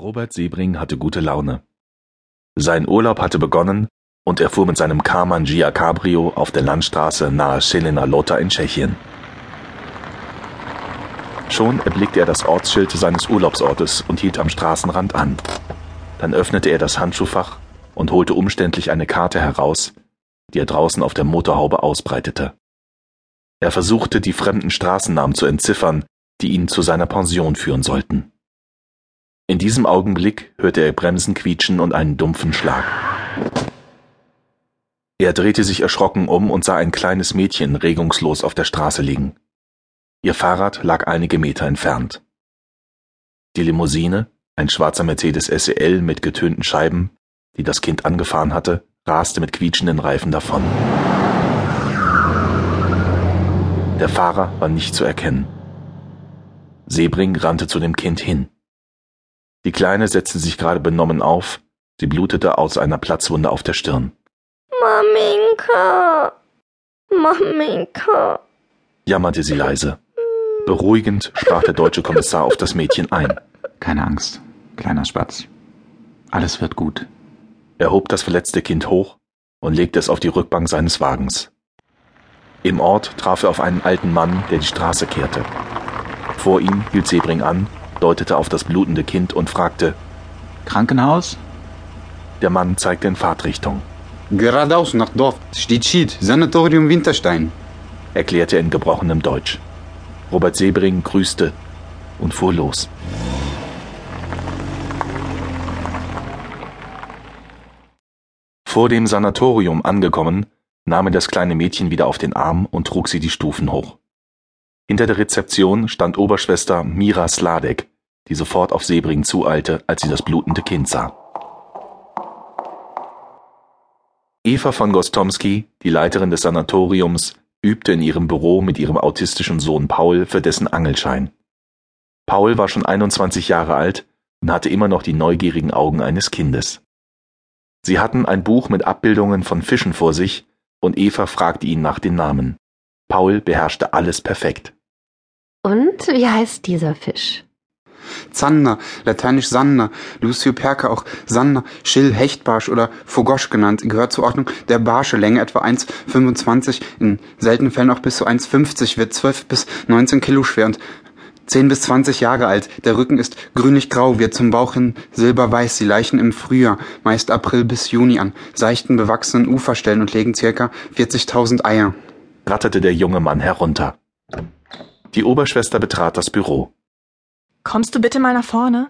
Robert Sebring hatte gute Laune. Sein Urlaub hatte begonnen und er fuhr mit seinem Karmann Gia Cabrio auf der Landstraße nahe Selena Lota in Tschechien. Schon erblickte er das Ortsschild seines Urlaubsortes und hielt am Straßenrand an. Dann öffnete er das Handschuhfach und holte umständlich eine Karte heraus, die er draußen auf der Motorhaube ausbreitete. Er versuchte, die fremden Straßennamen zu entziffern, die ihn zu seiner Pension führen sollten. In diesem Augenblick hörte er Bremsen quietschen und einen dumpfen Schlag. Er drehte sich erschrocken um und sah ein kleines Mädchen regungslos auf der Straße liegen. Ihr Fahrrad lag einige Meter entfernt. Die Limousine, ein schwarzer Mercedes SEL mit getönten Scheiben, die das Kind angefahren hatte, raste mit quietschenden Reifen davon. Der Fahrer war nicht zu erkennen. Sebring rannte zu dem Kind hin. Die Kleine setzte sich gerade benommen auf, sie blutete aus einer Platzwunde auf der Stirn. Maminka, Maminka, jammerte sie leise. Beruhigend sprach der deutsche Kommissar auf das Mädchen ein. Keine Angst, kleiner Spatz. Alles wird gut. Er hob das verletzte Kind hoch und legte es auf die Rückbank seines Wagens. Im Ort traf er auf einen alten Mann, der die Straße kehrte. Vor ihm hielt Sebring an, deutete auf das blutende Kind und fragte Krankenhaus? Der Mann zeigte in Fahrtrichtung. Geradeaus nach Dorf steht Schied, Sanatorium Winterstein, erklärte er in gebrochenem Deutsch. Robert Sebring grüßte und fuhr los. Vor dem Sanatorium angekommen, nahm er das kleine Mädchen wieder auf den Arm und trug sie die Stufen hoch. Hinter der Rezeption stand Oberschwester Mira Sladek, die sofort auf Sebring zueilte, als sie das blutende Kind sah. Eva von Gostomski, die Leiterin des Sanatoriums, übte in ihrem Büro mit ihrem autistischen Sohn Paul für dessen Angelschein. Paul war schon 21 Jahre alt und hatte immer noch die neugierigen Augen eines Kindes. Sie hatten ein Buch mit Abbildungen von Fischen vor sich und Eva fragte ihn nach den Namen. Paul beherrschte alles perfekt. Und wie heißt dieser Fisch? Zander, lateinisch Sander, Lucio Perca auch Sander, Schill, Hechtbarsch oder Fogosch genannt, gehört zur Ordnung der Barsche, Länge etwa 1,25, in seltenen Fällen auch bis zu 1,50, wird 12 bis 19 Kilo schwer und 10 bis 20 Jahre alt. Der Rücken ist grünlich-grau, wird zum Bauch hin silberweiß. Sie leichen im Frühjahr, meist April bis Juni an, seichten bewachsenen Uferstellen und legen circa 40.000 Eier. Ratterte der junge Mann herunter. Die Oberschwester betrat das Büro. Kommst du bitte mal nach vorne?